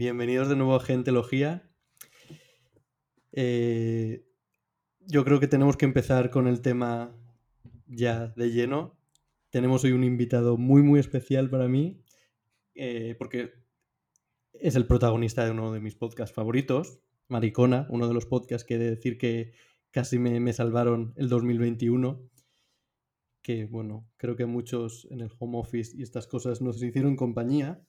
Bienvenidos de nuevo a Gentelogía. Eh, yo creo que tenemos que empezar con el tema ya de lleno. Tenemos hoy un invitado muy, muy especial para mí, eh, porque es el protagonista de uno de mis podcasts favoritos, Maricona, uno de los podcasts que he de decir que casi me, me salvaron el 2021 que bueno, creo que muchos en el home office y estas cosas nos hicieron compañía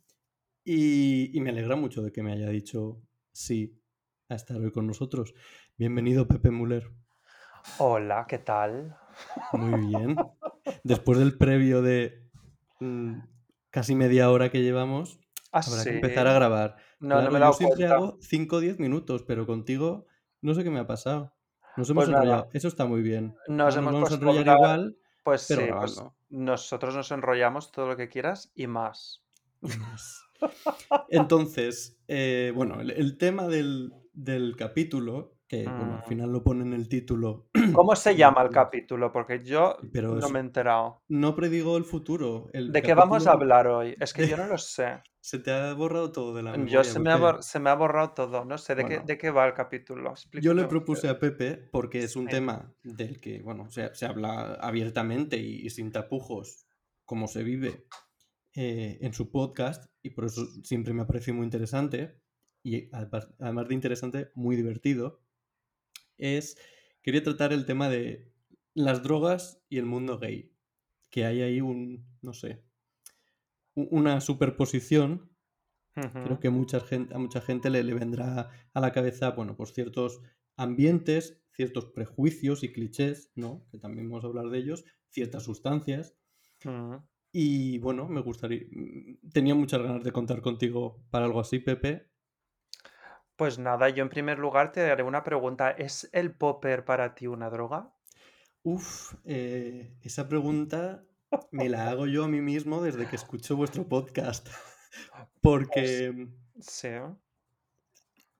y, y me alegra mucho de que me haya dicho sí a estar hoy con nosotros. Bienvenido Pepe Muller. Hola, ¿qué tal? Muy bien. Después del previo de mm, casi media hora que llevamos, Ah, habrá que empezar a grabar. No, me he yo siempre cuenta. hago 5 o 10 minutos, pero contigo no sé qué me ha pasado. Nos hemos Pues enrollado. Eso está muy bien. nos nos hemos vamos a enrollar igual, Pues pero sí, pues nosotros nos enrollamos todo lo que quieras y más. y más. Entonces, eh, bueno, el, el tema del, del capítulo, que bueno, al Mm. final lo pone en el título, ¿Cómo se llama el capítulo? Porque yo pero no me he enterado. no predigo el futuro. El ¿De qué vamos a hablar hoy? Es que de- yo no lo sé. se te ha borrado todo de la Yo memoria, se me ha, se me ha borrado todo. No sé de qué, Bueno, de qué va el capítulo. yo le Explícame propuse a Pepe porque es un Sí. tema del que, bueno, se, se habla abiertamente y, y sin tapujos, como se vive eh, en su podcast, y por eso siempre me ha parecido muy interesante, y además de interesante, muy divertido, es, quería tratar el tema de las drogas y el mundo gay, que hay ahí un, no sé, una superposición Creo Ujú. que mucha gente, a mucha gente le, le vendrá a la cabeza, bueno, pues ciertos ambientes, ciertos prejuicios y clichés, ¿no? Que también vamos a hablar de ellos, ciertas sustancias. Ujú. Y bueno, me gustaría. mm, Tenía muchas ganas de contar contigo para algo así, Pepe. Pues nada, yo en primer lugar te haré una pregunta. ¿Es el popper para ti una droga? Uf, eh, esa pregunta me la hago yo a mí mismo desde que escucho vuestro podcast. Porque sí.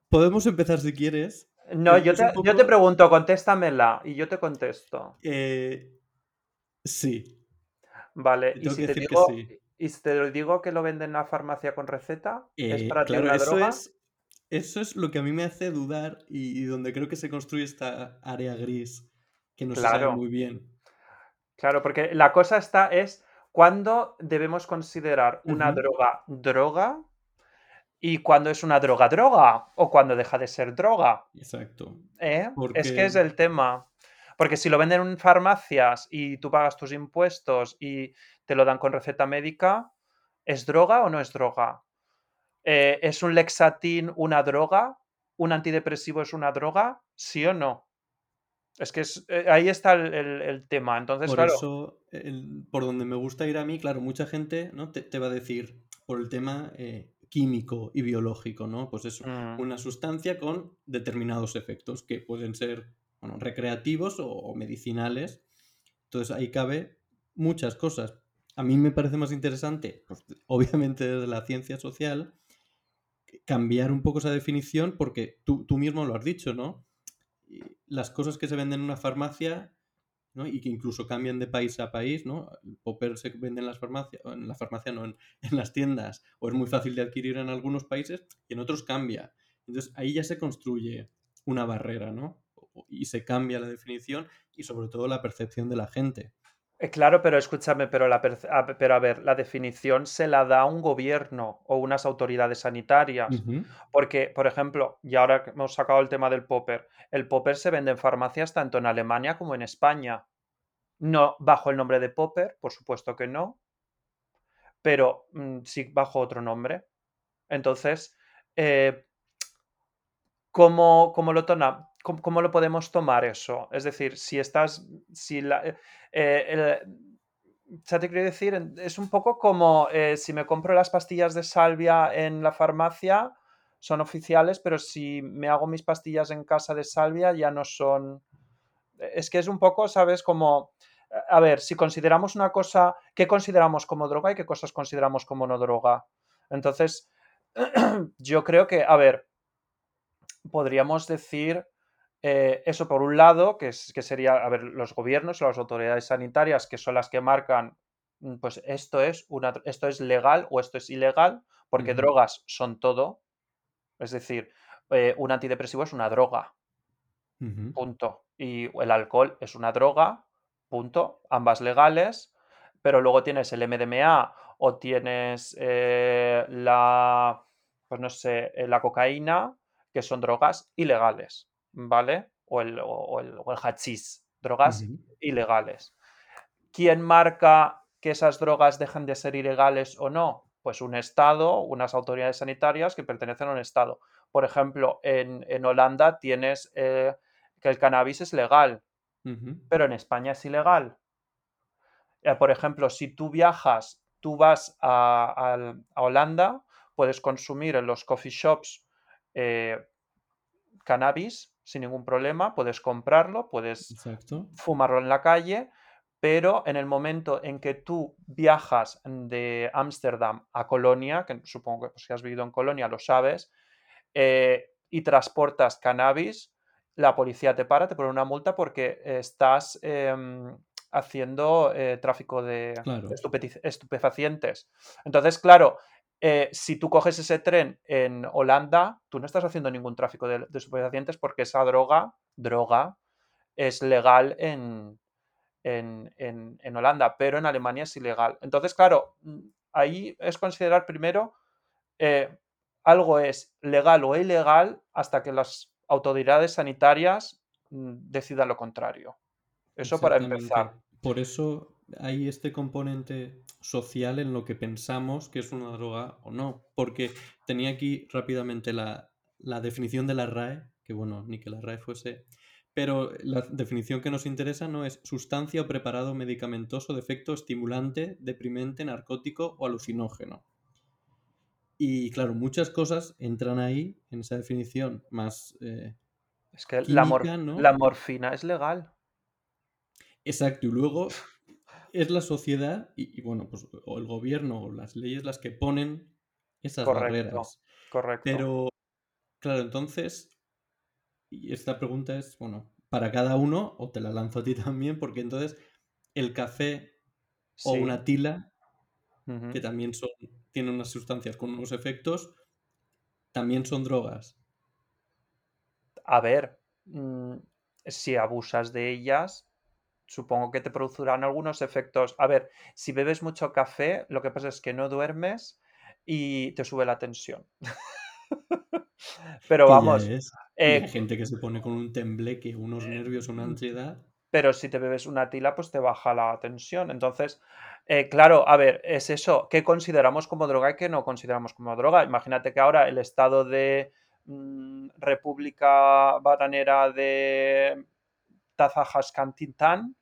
podemos empezar si quieres. No, yo te, yo te pregunto, contéstamela y yo te contesto. eh, sí, Vale, y si te digo, sí. y si te digo que lo venden en la farmacia con receta, ¿es Eh, para ti claro, una eso droga? es, eso es lo que a mí me hace dudar y, y donde creo que se construye esta área gris que no se sabe Claro, muy bien. claro, porque la cosa está es cuándo debemos considerar una droga droga y cuándo es una droga droga o cuando deja de ser droga. exacto. ¿Eh? Es que es el tema. Porque si lo venden en farmacias y tú pagas tus impuestos y te lo dan con receta médica, ¿es droga o no es droga? Eh, ¿es un Lexatin una droga? ¿Un antidepresivo es una droga? ¿Sí o no? Es que es- eh, ahí está el, el- el tema. Entonces, por claro, eso, el- por donde me gusta ir a mí, claro, mucha gente ¿no? te, te va a decir por el tema eh, químico y biológico, ¿no? Pues es mm, una sustancia con determinados efectos que pueden ser bueno, recreativos o, medicinales. Entonces ahí cabe muchas cosas. A mí me parece más interesante, pues, obviamente desde la ciencia social, cambiar un poco esa definición porque tú, tú mismo lo has dicho, ¿no? Las cosas que se venden en una farmacia, ¿no? Y que incluso cambian de país a país, ¿no? El popper se vende en las farmacias, en la farmacia no, en, en las tiendas, o es muy fácil de adquirir en algunos países y en otros cambia. Entonces ahí ya se construye una barrera, ¿no? Y se cambia la definición y sobre todo la percepción de la gente. eh, claro, pero escúchame, pero, la, pero a ver, la definición se la da un gobierno o unas autoridades sanitarias. Porque, por ejemplo, y ahora que hemos sacado el tema del popper, el popper se vende en farmacias tanto en Alemania como en España. No bajo el nombre de popper, por supuesto que no, pero mm, sí bajo otro nombre. Entonces, eh, ¿cómo, cómo lo tona- cómo- lo podemos tomar eso? Es decir, si estás, si la, eh, eh, ¿sabes qué quiero decir? Es un poco como eh, si me compro las pastillas de salvia en la farmacia, son oficiales, pero si me hago mis pastillas en casa de salvia ya no son... Es que es un poco, ¿sabes? Como... A ver, si consideramos una cosa, ¿qué consideramos como droga y qué cosas consideramos como no droga? Entonces, yo creo que, a ver, podríamos decir eh, eso por un lado, que, es, que sería, a ver, los gobiernos o las autoridades sanitarias, que son las que marcan, mm, pues esto es, una, esto es legal o esto es ilegal, porque drogas son todo, Es decir, eh, un antidepresivo es una droga. Punto. Y el alcohol es una droga. Punto. Ambas legales. Pero luego tienes el MDMA o tienes eh, la, pues no sé, la cocaína, que son drogas ilegales, ¿vale? O el, o el, hachís, drogas ilegales. ¿Quién marca que esas drogas dejen de ser ilegales o no? Pues un Estado, unas autoridades sanitarias que pertenecen a un Estado. Por ejemplo, en, Holanda tienes eh, que el cannabis es legal, pero en España es ilegal. Eh, por ejemplo, si tú viajas, tú vas a, Holanda, puedes consumir en los coffee shops eh, cannabis sin ningún problema, puedes comprarlo, puedes fumarlo en la calle, pero en el momento en que tú viajas de Ámsterdam a Colonia, que supongo que pues, si has vivido en Colonia lo sabes, eh, y transportas cannabis, la policía te para, te pone una multa porque estás em, haciendo eh, tráfico de, estupefacientes. Entonces, claro, eh, si tú coges ese tren en Holanda, tú no estás haciendo ningún tráfico de, estupefacientes porque esa droga, droga, es legal en, en, Holanda, pero en Alemania es ilegal. Entonces, claro, mm, ahí es considerar primero eh, algo es legal o ilegal hasta que las autoridades sanitarias mm, decidan lo contrario. Eso para empezar. Por eso hay este componente social en lo que pensamos que es una droga o no. Porque tenía aquí rápidamente la, definición de la RAE, que bueno, ni que la RAE fuese. Pero la definición que nos interesa no es sustancia o preparado medicamentoso de efecto estimulante, deprimente, narcótico o alucinógeno. Y claro, muchas cosas entran ahí, en esa definición más. Eh, es que la, la morfina es legal. Exacto, y luego es la sociedad y, bueno, pues o el gobierno o las leyes las que ponen esas barreras. Correcto. Pero, claro, entonces, y esta pregunta es, bueno, para cada uno, o te la lanzo a ti también, porque entonces el café o una tila, que también son tienen unas sustancias con unos efectos, también son drogas. A ver, mm, si abusas de ellas, supongo que te producirán algunos efectos. A ver, si bebes mucho café, lo que pasa es que no duermes y te sube la tensión. Pero vamos. hay eh, gente que se pone con un tembleque, unos nervios, una ansiedad. Pero si te bebes una tila, pues te baja la tensión. Entonces, eh, claro, a ver, es eso. ¿Qué consideramos como droga y qué no consideramos como droga? Imagínate que ahora el estado de mm, República Bananera de Tazajascantintán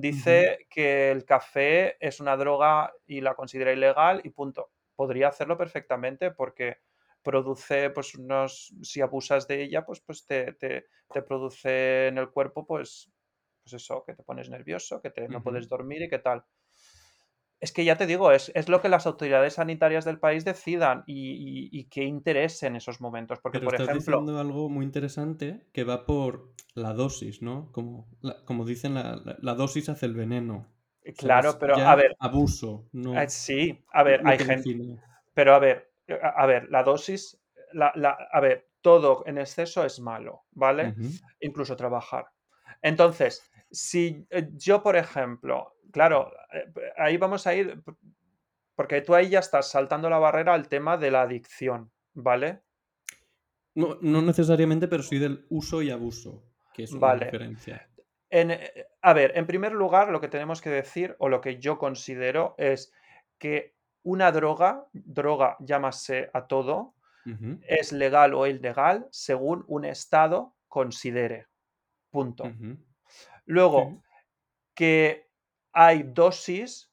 dice que el café es una droga y la considera ilegal y punto. Podría hacerlo perfectamente porque produce, pues, unos, si abusas de ella, pues, pues te, te, te produce en el cuerpo, pues, pues eso, que te pones nervioso, que te, no puedes dormir y qué tal. Es que ya te digo, es, lo que las autoridades sanitarias del país decidan y, qué interés en esos momentos. Porque, por estás ejemplo. diciendo algo muy interesante que va por la dosis, ¿no? Como, como dicen, la, dosis hace el veneno. Eh, claro, pero a ver. Abuso, ¿no? Eh, sí, a ver, hay gente. Pero a ver, a, ver, la dosis. La, a ver, todo en exceso es malo, ¿vale? Incluso trabajar. Entonces, si eh, yo, por ejemplo, claro, eh, ahí vamos a ir, porque tú ahí ya estás saltando la barrera al tema de la adicción, ¿vale? No, necesariamente, pero sí del uso y abuso, que es una diferencia. Eh, a ver, en primer lugar, lo que tenemos que decir, o lo que yo considero, es que una droga, droga llámase a todo, es legal o ilegal según un Estado considere. Punto. Luego, que hay dosis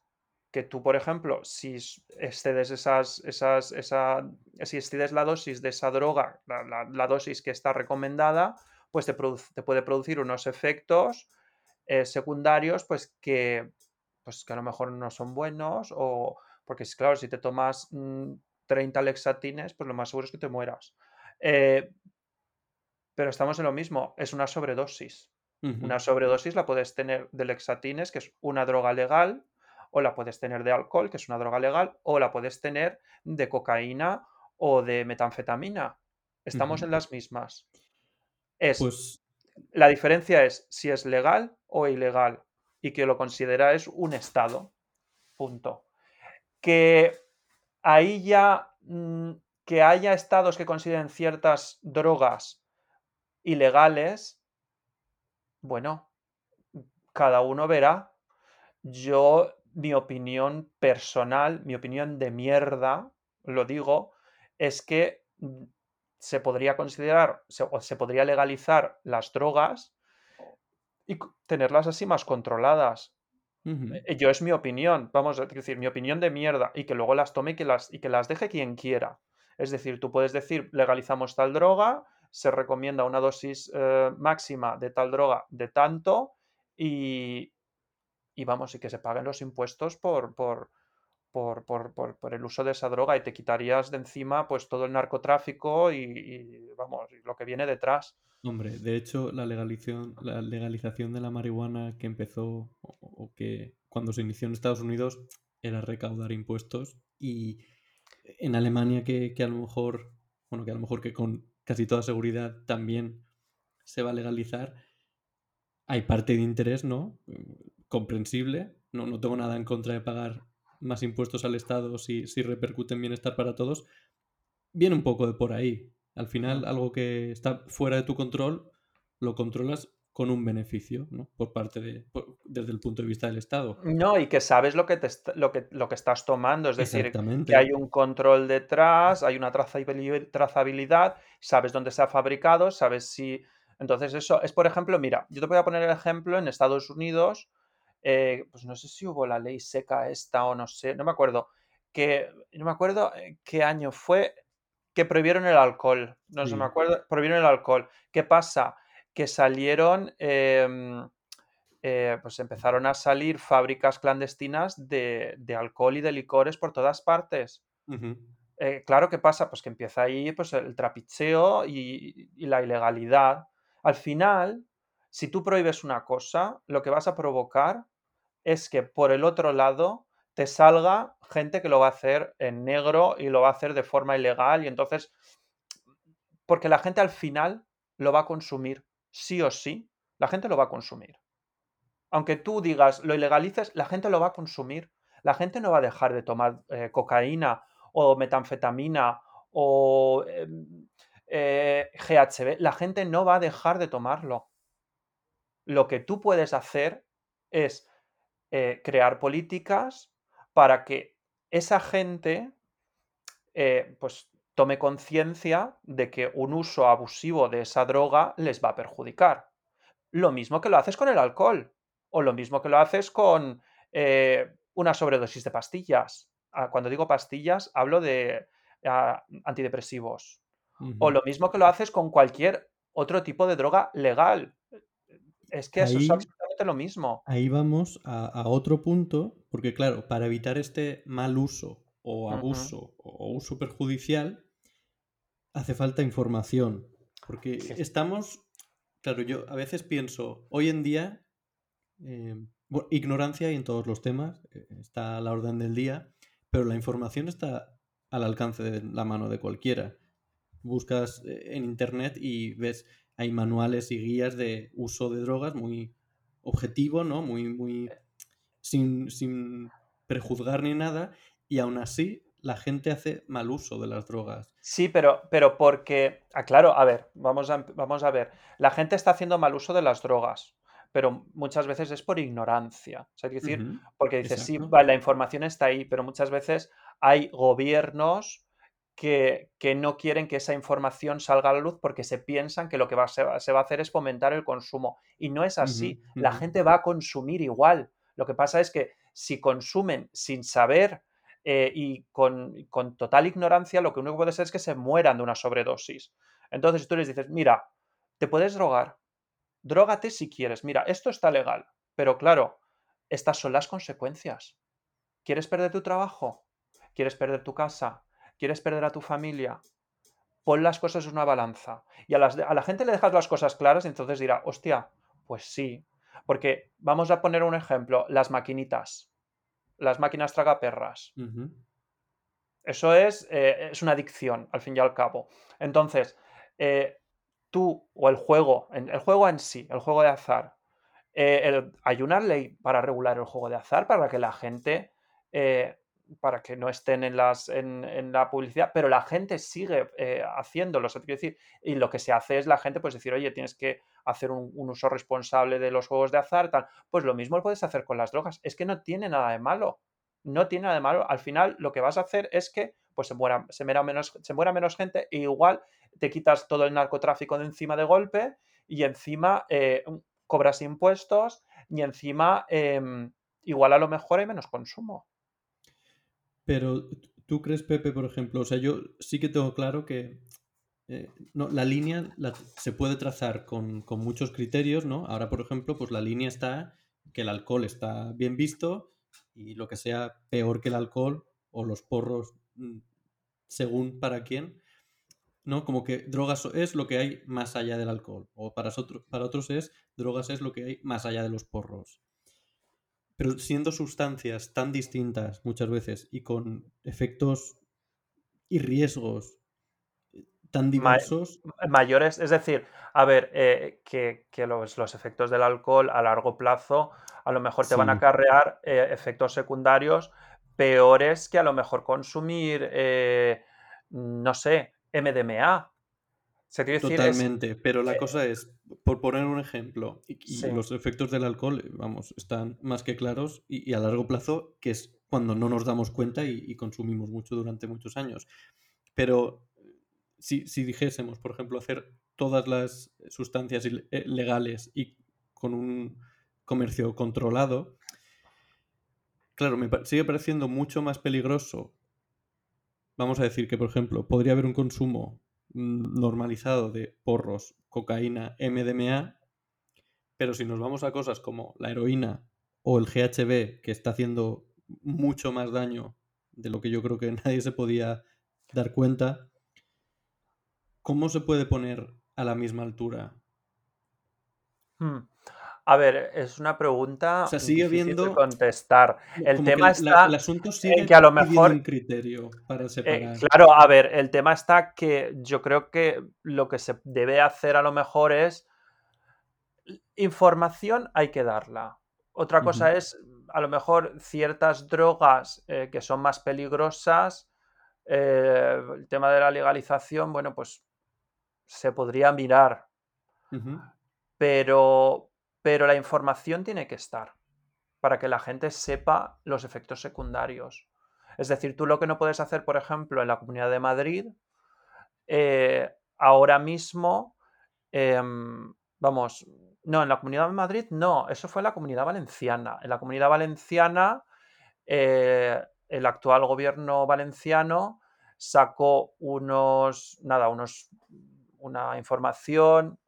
que tú, por ejemplo, si excedes esas, esas, esa, si excedes la dosis de esa droga, la, dosis que está recomendada, pues te, puede producir unos efectos eh, secundarios, pues que, pues que a lo mejor no son buenos, o porque claro, si te tomas 30 mm, lexatines, pues lo más seguro es que te mueras. Eh, pero estamos en lo mismo, es una sobredosis. Una sobredosis la puedes tener de lexatines, que es una droga legal, o la puedes tener de alcohol, que es una droga legal, o la puedes tener de cocaína o de metanfetamina. Estamos en las mismas. Es, Pues la diferencia es si es legal o ilegal y que lo considera es un Estado. Punto. Que ahí ya mm, que haya estados que consideren ciertas drogas ilegales, bueno, cada uno verá. Yo, mi opinión personal, mi opinión de mierda, lo digo, es que se podría considerar se, o se podría legalizar las drogas y tenerlas así más controladas. Eh, Yo es mi opinión, vamos a decir, mi opinión de mierda, y que luego las tome y que las, y que las deje quien quiera. Es decir, tú puedes decir, legalizamos tal droga, se recomienda una dosis eh, máxima de tal droga de tanto, y, y vamos, y que se paguen los impuestos por, por, por, por- por- el uso de esa droga, y te quitarías de encima pues todo el narcotráfico y, vamos, lo que viene detrás. Hombre, de hecho, la legalización, la legalización de la marihuana que empezó o, o que cuando se inició en Estados Unidos era recaudar impuestos y en Alemania que, que a lo mejor, bueno, que a lo mejor que con casi toda seguridad también se va a legalizar, hay parte de interés, ¿no? Mm, Comprensible. No, no tengo nada en contra de pagar más impuestos al Estado si, si repercute en bienestar para todos. Viene un poco de por ahí. Al final, algo que está fuera de tu control, lo controlas con un beneficio, ¿no? Por parte de, por- desde el punto de vista del Estado. No, y que sabes lo que, te lo que, lo que estás tomando, es decir, que hay un control detrás, hay una trazabili- trazabilidad, sabes dónde se ha fabricado, sabes si... Entonces eso es, por ejemplo, mira, yo te voy a poner el ejemplo en Estados Unidos, eh, pues no sé si hubo la ley seca esta o no sé, no me acuerdo, que no me acuerdo eh, qué año fue que prohibieron el alcohol, no sé, me Sí. acuerdo, prohibieron el alcohol. ¿Qué pasa? Que salieron... em, eh, pues empezaron a salir fábricas clandestinas de, de alcohol y de licores por todas partes. Eh, claro, ¿qué pasa? Pues que empieza ahí pues, el trapicheo y, y la ilegalidad. Al final, si tú prohíbes una cosa, lo que vas a provocar es que por el otro lado te salga gente que lo va a hacer en negro y lo va a hacer de forma ilegal y entonces, porque la gente al final lo va a consumir, sí o sí, la gente lo va a consumir aunque tú digas, lo ilegalices, la gente lo va a consumir. La gente no va a dejar de tomar eh, cocaína o metanfetamina o em, eh, GHB. La gente no va a dejar de tomarlo. Lo que tú puedes hacer es eh, crear políticas para que esa gente pues tome conciencia de que un uso abusivo de esa droga les va a perjudicar. Lo mismo que lo haces con el alcohol. O lo mismo que lo haces con eh, una sobredosis de pastillas. Ah, Cuando digo pastillas, hablo de ah, antidepresivos. O lo mismo que lo haces con cualquier otro tipo de droga legal. Es que eso es Ahí, absolutamente lo mismo. ahí vamos a, a otro punto, porque claro, para evitar este mal uso o abuso o uso perjudicial, hace falta información. Porque Sí. estamos, claro, yo a veces pienso, hoy en día, eh, bueno, ignorancia y en todos los temas, eh, está a la orden del día, pero la información está al alcance de la mano de cualquiera. Buscas eh, en internet y ves, hay manuales y guías de uso de drogas muy objetivo, ¿no? Muy, muy sin, sin prejuzgar ni nada, y aún así la gente hace mal uso de las drogas. Sí, pero, pero porque, ah, claro, a ver, vamos a, vamos a ver. La gente está haciendo mal uso de las drogas, pero muchas veces es por ignorancia. O sea, hay que decir, porque dices, sí, Exacto. la información está ahí, pero muchas veces hay gobiernos que, que no quieren que esa información salga a la luz porque se piensan que lo que va, se, va, se va a hacer es fomentar el consumo. Y no es así. La gente va a consumir igual. Lo que pasa es que si consumen sin saber eh, y con, con, total ignorancia, lo que único puede ser es que se mueran de una sobredosis. Entonces tú les dices, mira, te puedes drogar, drógate si quieres, mira, esto está legal, pero claro, estas son las consecuencias. ¿Quieres perder tu trabajo? ¿Quieres perder tu casa? ¿Quieres perder a tu familia? Pon las cosas en una balanza. Y a, las, a la gente le dejas las cosas claras y entonces dirá, hostia, pues sí. Porque vamos a poner un ejemplo, las maquinitas, las máquinas tragaperras. Ujú. Eso es, eh, es una adicción, al fin y al cabo. Entonces, eh, tú o el juego, el juego en sí, el juego de azar, eh, hay una ley para regular el juego de azar para que la gente, eh, para que no estén en, las, en, la publicidad, pero la gente sigue haciéndolo. decir, y lo que se hace es la gente pues decir, oye, tienes que hacer un, un, uso responsable de los juegos de azar, tal. Pues lo mismo lo puedes hacer con las drogas. Es que no tiene nada de malo no tiene nada de malo. Al final, lo que vas a hacer es que pues, se, muera, se, muera menos, se muera menos gente e igual te quitas todo el narcotráfico de encima de golpe y encima eh, cobras impuestos y encima em, igual a lo mejor hay menos consumo. Pero tú crees, Pepe, por ejemplo, o sea, yo sí que tengo claro que eh, no, la línea se puede trazar con, con, muchos criterios, ¿no? Ahora, por ejemplo, pues la línea está que el alcohol está bien visto y lo que sea peor que el alcohol o los porros, mm, según para quién, ¿no? Como que drogas es lo que hay más allá del alcohol, o para, para otros es drogas es lo que hay más allá de los porros. Pero siendo sustancias tan distintas muchas veces y con efectos y riesgos tan diversos. mayores, es decir, a ver, eh, que, los, los, efectos del alcohol a largo plazo a lo mejor te van a acarrear eh, efectos secundarios peores que a lo mejor consumir, eh, no sé, MDMA. Totalmente, pero la cosa es, por poner un ejemplo, y, los efectos del alcohol, vamos, están más que claros y, a largo plazo, que es cuando no nos damos cuenta y consumimos mucho durante muchos años. Pero si, dijésemos, por ejemplo, hacer todas las sustancias eh, legales y con un comercio controlado, claro, me sigue pareciendo mucho más peligroso. Vamos a decir que, por ejemplo, podría haber un consumo normalizado de porros, cocaína, MDMA, pero si nos vamos a cosas como la heroína o el GHB, que está haciendo mucho más daño de lo que yo creo que nadie se podía dar cuenta, ¿cómo se puede poner a la misma altura? Hmm. A ver, es una pregunta o sea, sigue difícil de contestar. El tema está el asunto sigue en que a lo mejor un criterio para eh, separar. claro, a ver, el tema está que yo creo que lo que se debe hacer a lo mejor es información hay que darla. Otra cosa es a lo mejor ciertas drogas eh, que son más peligrosas. Eh, el tema de la legalización, bueno, pues se podría mirar, pero, pero la información tiene que estar para que la gente sepa los efectos secundarios. Es decir, tú lo que no puedes hacer, por ejemplo, en la Comunidad de Madrid, eh, ahora mismo, em, vamos, no, en la Comunidad de Madrid no, eso fue en la Comunidad Valenciana. En la Comunidad Valenciana, eh, el actual gobierno valenciano sacó unos, nada, unos una información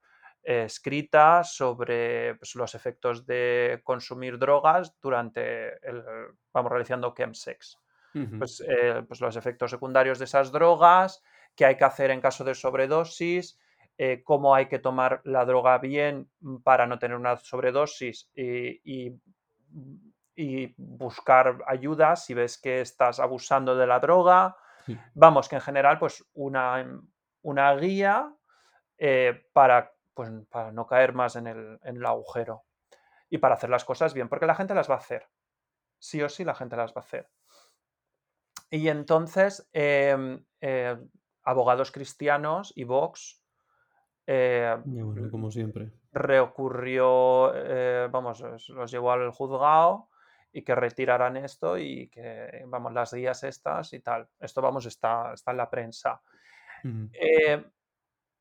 escrita sobre pues, los efectos de consumir drogas durante el, vamos realizando chemsex. pues, eh, pues, los efectos secundarios de esas drogas, qué hay que hacer en caso de sobredosis, eh, cómo hay que tomar la droga bien para no tener una sobredosis y, y, buscar ayuda si ves que estás abusando de la droga. Vamos, que en general, pues una, una guía eh, para, pues, para no caer más en el, agujero y para hacer las cosas bien, porque la gente las va a hacer. Sí o sí la gente las va a hacer. Y entonces, em, eh, abogados cristianos y Vox. Eh, como siempre. Reocurrió, vamos, los llevó al juzgado y que retiraran esto y que, vamos, las guías estas y tal. Esto, vamos, está, está en la prensa.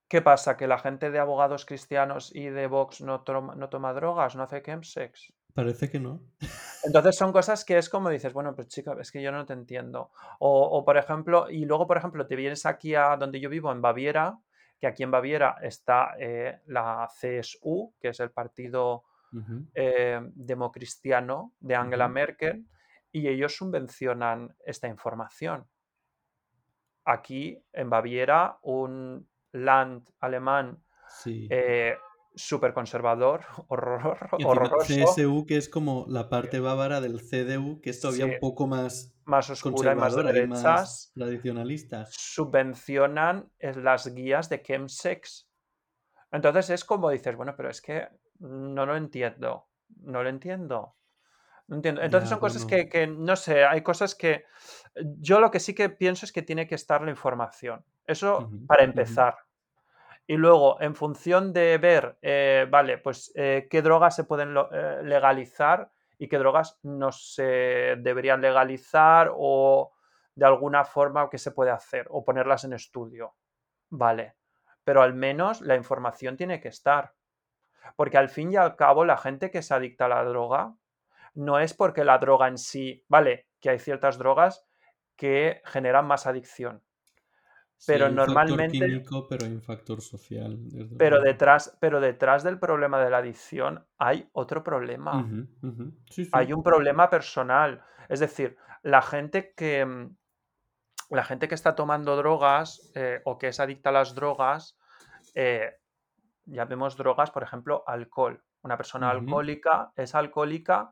¿Qué pasa? ¿Que la gente de abogados cristianos y de Vox no, toma, drogas, no hace chemsex? Parece que no. Entonces son cosas que es como dices, bueno, pues chica, es que yo no te entiendo. O, por ejemplo, y luego, por ejemplo, te vienes aquí a donde yo vivo, en Baviera, que aquí en Baviera está eh, la CSU, que es el partido eh, democristiano de Angela Merkel, y ellos subvencionan esta información. Aquí en Baviera, un Land alemán eh, súper conservador, horror, horroroso. CSU, que es como la parte bávara del CDU, que es todavía Sí, un poco más más oscura y más de conservadora y más derechas, tradicionalista. subvencionan eh, las guías de chemsex. Entonces es como dices, bueno, pero es que no lo entiendo, no lo entiendo. No entiendo. Entonces Ya, son cosas que, que, no sé, hay cosas que yo lo que sí que pienso es que tiene que estar la información. Eso para empezar. Y luego, en función de ver, eh, vale, pues eh, qué drogas se pueden eh, legalizar y qué drogas no se deberían legalizar o de alguna forma qué se puede hacer o ponerlas en estudio. Vale. Pero al menos la información tiene que estar. Porque al fin y al cabo la gente que se adicta a la droga no es porque la droga en sí, vale, que hay ciertas drogas que generan más adicción. Sí, Pero hay un factor normalmente, químico, pero hay un factor social, pero detrás, pero detrás del problema de la adicción hay otro problema. Sí, Hay sí. un problema personal. Es decir, la gente que, mm, la gente que está tomando drogas eh, o que es adicta a las drogas, eh, llamemos drogas, por ejemplo, alcohol. Una persona alcohólica es alcohólica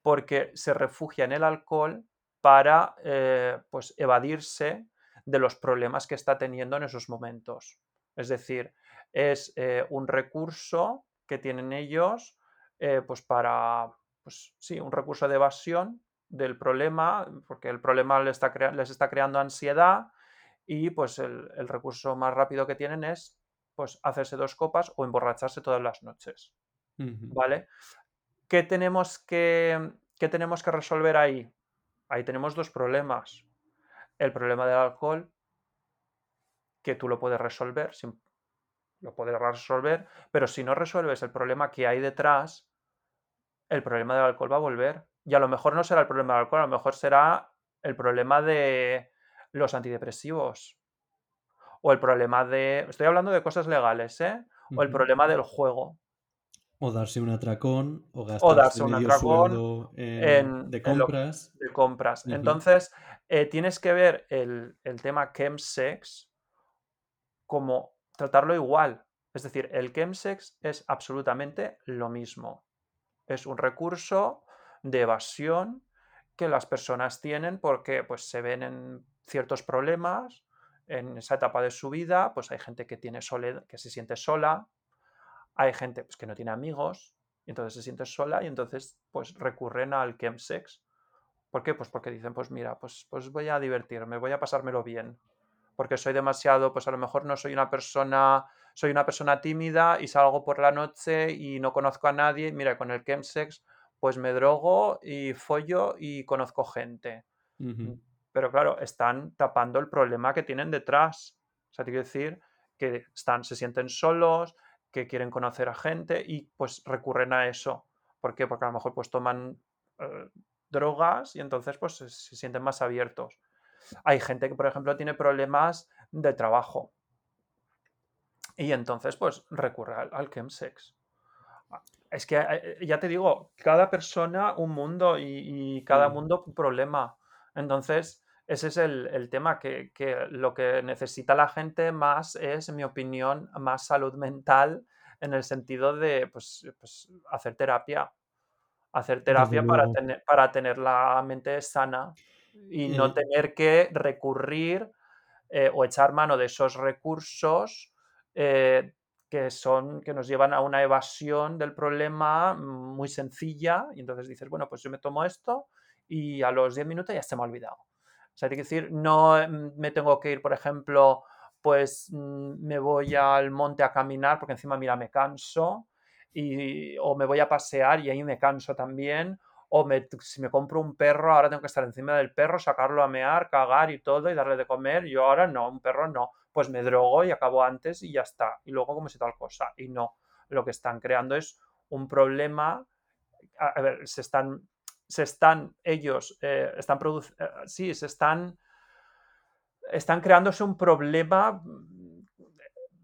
porque se refugia en el alcohol para eh, pues evadirse de los problemas que está teniendo en esos momentos. Es decir, es eh, un recurso que tienen ellos eh, pues para, pues sí, un recurso de evasión del problema, porque el problema les está, crea les está creando ansiedad y pues el, el recurso más rápido que tienen es pues hacerse dos copas o emborracharse todas las noches. ¿Vale? ¿Qué tenemos que, qué tenemos que resolver ahí? Ahí tenemos dos problemas. El problema del alcohol, que tú lo puedes resolver, sin- lo puedes resolver, pero si no resuelves el problema que hay detrás, el problema del alcohol va a volver. Y a lo mejor no será el problema del alcohol, a lo mejor será el problema de los antidepresivos. O el problema de. Estoy hablando de cosas legales, ¿eh? O el problema del juego. O darse un atracón, o O gastarse darse un medio atracón sueldo en- en, de en lo compras. Entonces, eh, tienes que ver el, el tema chemsex como tratarlo igual. Es decir, el chemsex es absolutamente lo mismo. Es un recurso de evasión que las personas tienen porque pues, se ven en ciertos problemas en esa etapa de su vida, pues hay gente que tiene soledad, que se siente sola, hay gente pues, que no tiene amigos, y entonces se siente sola y entonces pues recurren al chemsex. ¿Por qué? Pues porque dicen, pues mira, pues, pues voy a divertirme, voy a pasármelo bien. Porque soy demasiado, pues a lo mejor no soy una persona, soy una persona tímida y salgo por la noche y no conozco a nadie. Mira, con el chemsex, pues me drogo y follo y conozco gente. Pero claro, están tapando el problema que tienen detrás. O sea, te quiero decir que están, se sienten solos, que quieren conocer a gente y pues recurren a eso. ¿Por qué? Porque a lo mejor pues toman eh, drogas y entonces pues se, se sienten más abiertos. Hay gente que, por ejemplo, tiene problemas de trabajo y entonces pues recurre al, al chemsex. Es que eh, ya te digo, cada persona un mundo y, y cada Mm. mundo un problema. Entonces, ese es el, el tema, que, que lo que necesita la gente más es, en mi opinión, más salud mental en el sentido de pues, pues, hacer terapia. Hacer terapia para tener, para tener la mente sana y no Eh, tener que recurrir eh, o echar mano de esos recursos eh, que son que nos llevan a una evasión del problema muy sencilla. Y entonces dices, bueno, pues yo me tomo esto y a los 10 minutos ya se me ha olvidado. O sea, hay que decir, no me tengo que ir, por ejemplo, pues mm, me voy al monte a caminar porque encima, mira, me canso y, o me voy a pasear y ahí me canso también o me, si me compro un perro, ahora tengo que estar encima del perro, sacarlo a mear, cagar y todo y darle de comer. Yo ahora no, un perro no. Pues me drogo y acabo antes y ya está. Y luego como si tal cosa. Y no, lo que están creando es un problema. A, ver, se están, se están ellos, eh, están produciendo, eh, sí, se están, están creándose un problema.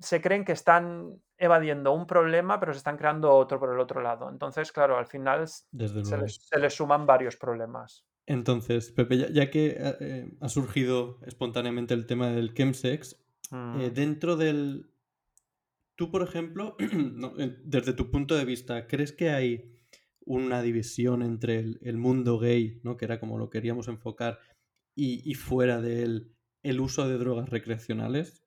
Se creen que están evadiendo un problema, pero se están creando otro por el otro lado. Entonces, claro, al final Desde se les, se les suman varios problemas. Entonces, Pepe, ya, ya que eh, ha surgido espontáneamente el tema del chemsex, Mm. eh, dentro del, tú, por ejemplo, desde tu punto de vista, ¿crees que hay una división entre el, mundo gay, ¿no? que era como lo queríamos enfocar, y, fuera de él el uso de drogas recreacionales?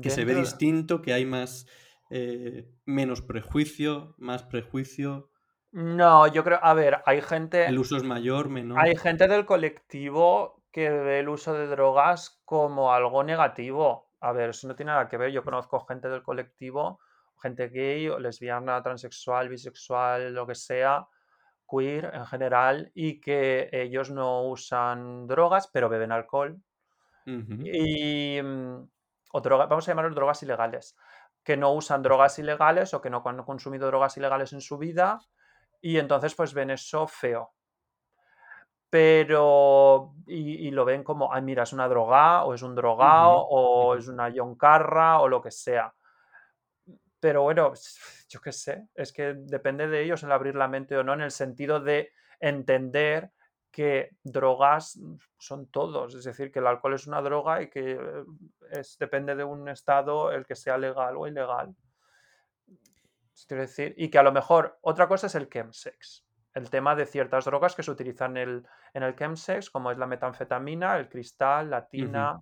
Que se ve distinto, que hay más eh, menos prejuicio, más prejuicio. No, yo creo, a ver, hay gente. El uso es mayor, menor. Hay gente del colectivo que ve el uso de drogas como algo negativo. A ver, eso no tiene nada que ver. Yo conozco gente del colectivo, gente gay, lesbiana, transexual, bisexual, lo que sea, queer en general, y que ellos no usan drogas, pero beben alcohol. Y. O vamos a llamarlos drogas ilegales. Que no usan drogas ilegales o que no han consumido drogas ilegales en su vida. Y entonces, pues ven eso feo pero y, lo ven como, ay, mira, es una droga, o es un drogado, o es una yoncarra, o lo que sea. Pero bueno, yo qué sé, es que depende de ellos el abrir la mente o no, en el sentido de entender que drogas son todos, es decir, que el alcohol es una droga y que es, depende de un estado el que sea legal o ilegal. Decir, y que a lo mejor otra cosa es el chemsex el tema de ciertas drogas que se utilizan en el, en el chemsex, como es la metanfetamina, el cristal, la tina,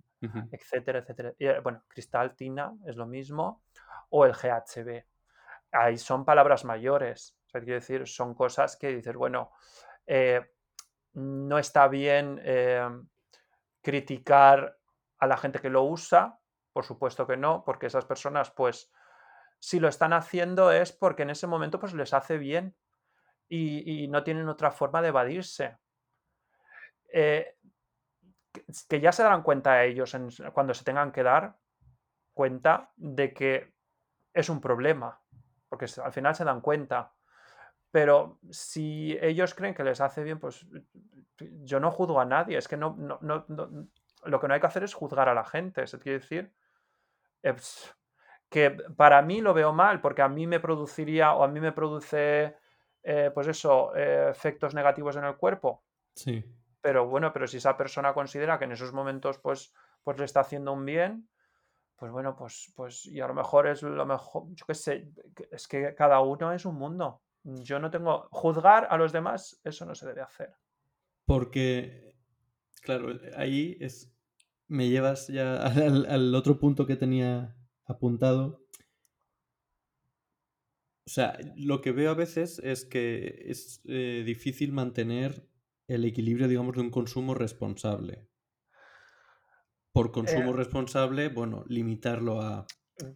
etcétera, etcétera. Eh, bueno, cristal, tina es lo mismo, o el GHB. Ahí son palabras mayores. O sea, quiero decir, son cosas que dices, bueno, eh, no está bien eh, criticar a la gente que lo usa, por supuesto que no, porque esas personas, pues, si lo están haciendo es porque en ese momento pues les hace bien y, no tienen otra forma de evadirse. Eh, que, ya se darán cuenta ellos cuando se tengan que dar cuenta de que es un problema, porque al final se dan cuenta. Pero si ellos creen que les hace bien, pues yo no juzgo a nadie. Es que no, lo que no hay que hacer es juzgar a la gente. Es decir, que para mí lo veo mal, porque a mí me produciría o a mí me produce eh, pues eso, eh, efectos negativos en el cuerpo. Sí. Pero bueno, pero si esa persona considera que en esos momentos pues, pues le está haciendo un bien, pues bueno, pues, pues y a lo mejor es lo mejor, yo qué sé, es que cada uno es un mundo. Yo no tengo, juzgar a los demás, eso no se debe hacer. Porque, claro, ahí es, me llevas ya al otro punto que tenía apuntado, o sea, lo que veo a veces es que es eh, difícil mantener el equilibrio, digamos, de un consumo responsable. Por consumo eh. responsable, bueno, limitarlo a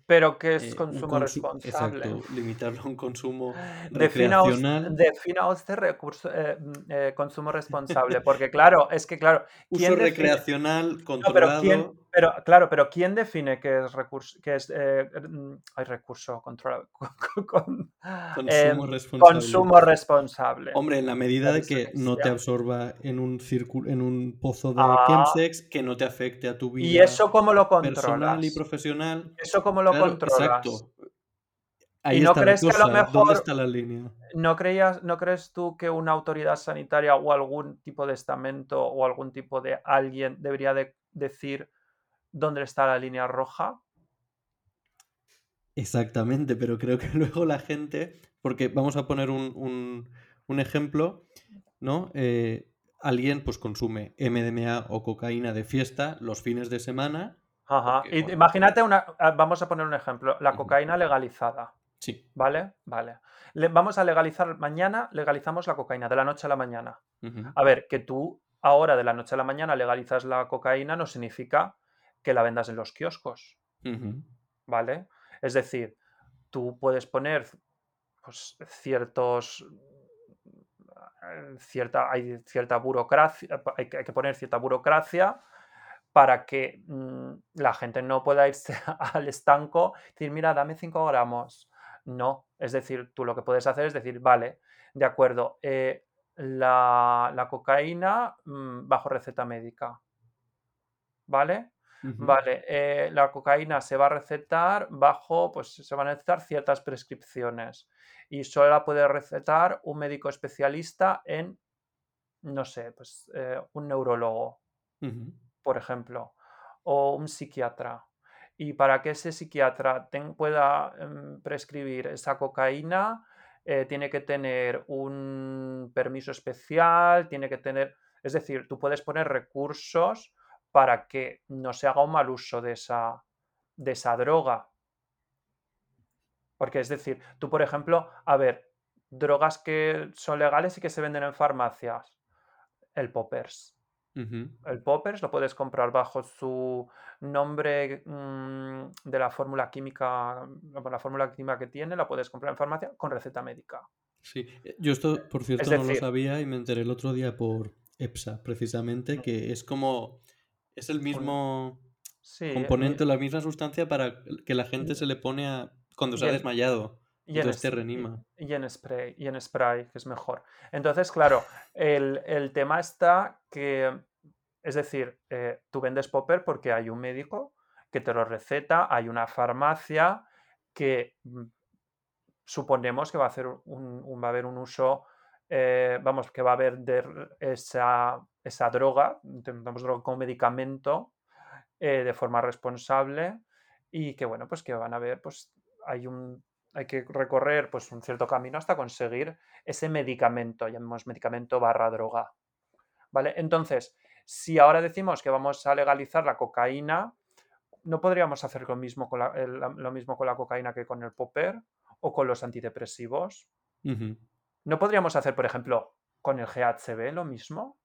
pero ¿qué es eh, consumo responsable? Exacto, limitarlo a un consumo recreacional. Defina usted recurso, eh, mm, eh, consumo responsable, porque claro, es que claro... Uso recreacional controlado... pero, claro, pero ¿quién define qué es recurso, qué es, mm, hay recurso controlado? consumo, responsable. consumo responsable. Hombre, en la medida de que no te absorba en un círculo, en un pozo de ah. que no te afecte a tu vida ¿Y eso cómo lo controlas? personal y profesional. Eso cómo lo controlas. Exacto. Ahí ¿Y no crees que a lo mejor ¿Dónde está la línea? ¿no, creías, ¿No crees tú que una autoridad sanitaria o algún tipo de estamento o algún tipo de alguien debería de decir dónde está la línea roja? Exactamente, pero creo que luego la gente, porque vamos a poner un, ejemplo, ¿no? Eh, alguien pues consume MDMA o cocaína de fiesta los fines de semana Ajá. Imagínate una. Ah, vamos a poner un ejemplo. La cocaína legalizada. Sí. ¿Vale? Vale. vamos a legalizar mañana, legalizamos la cocaína de la noche a la mañana. A ver, que tú ahora de la noche a la mañana legalizas la cocaína no significa que la vendas en los kioscos. ¿Vale? Es decir, tú puedes poner pues, ciertos cierta, hay cierta burocracia, hay que, hay que poner cierta burocracia para que mm, la gente no pueda irse al estanco y decir, mira, dame 5 gramos. No, es decir, tú lo que puedes hacer es decir, vale, de acuerdo, eh, la, cocaína mm, bajo receta médica. ¿Vale? Vale, eh, la cocaína se va a recetar bajo, pues se van a recetar ciertas prescripciones y solo la puede recetar un médico especialista en, no sé, pues eh, un neurólogo por ejemplo, o un psiquiatra. y para que ese psiquiatra pueda em, prescribir esa cocaína, eh, tiene que tener un permiso especial, tiene que tener, es decir, tú puedes poner recursos para que no se haga un mal uso de esa, de esa droga. Porque es decir, tú, por ejemplo, a ver, drogas que son legales y que se venden en farmacias, el poppers. El poppers lo puedes comprar bajo su nombre mm, de la fórmula química, la fórmula química que tiene, la puedes comprar en farmacia con receta médica. Sí, eh, yo esto, por cierto, no lo sabía y me enteré el otro día por EPSA, precisamente, que es como, es el mismo componente, la misma sustancia para que la gente se le pone a, cuando se ha desmayado. Y en, te reanima. Y en spray, y en spray, que es mejor. Entonces, claro, el, tema está que, es decir, eh, tú vendes popper porque hay un médico que te lo receta, hay una farmacia que mm, suponemos que va a, hacer un, va a haber un uso, eh, vamos, que va a haber de esa, esa droga, intentamos droga como medicamento eh, de forma responsable y que, bueno, pues que van a ver, pues hay un hay que recorrer pues, un cierto camino hasta conseguir ese medicamento, llamemos medicamento barra droga. ¿Vale? Entonces, si ahora decimos que vamos a legalizar la cocaína, ¿no podríamos hacer lo mismo con la, lo mismo con la cocaína que con el popper o con los antidepresivos? ¿No podríamos hacer, por ejemplo, con el GHB lo mismo?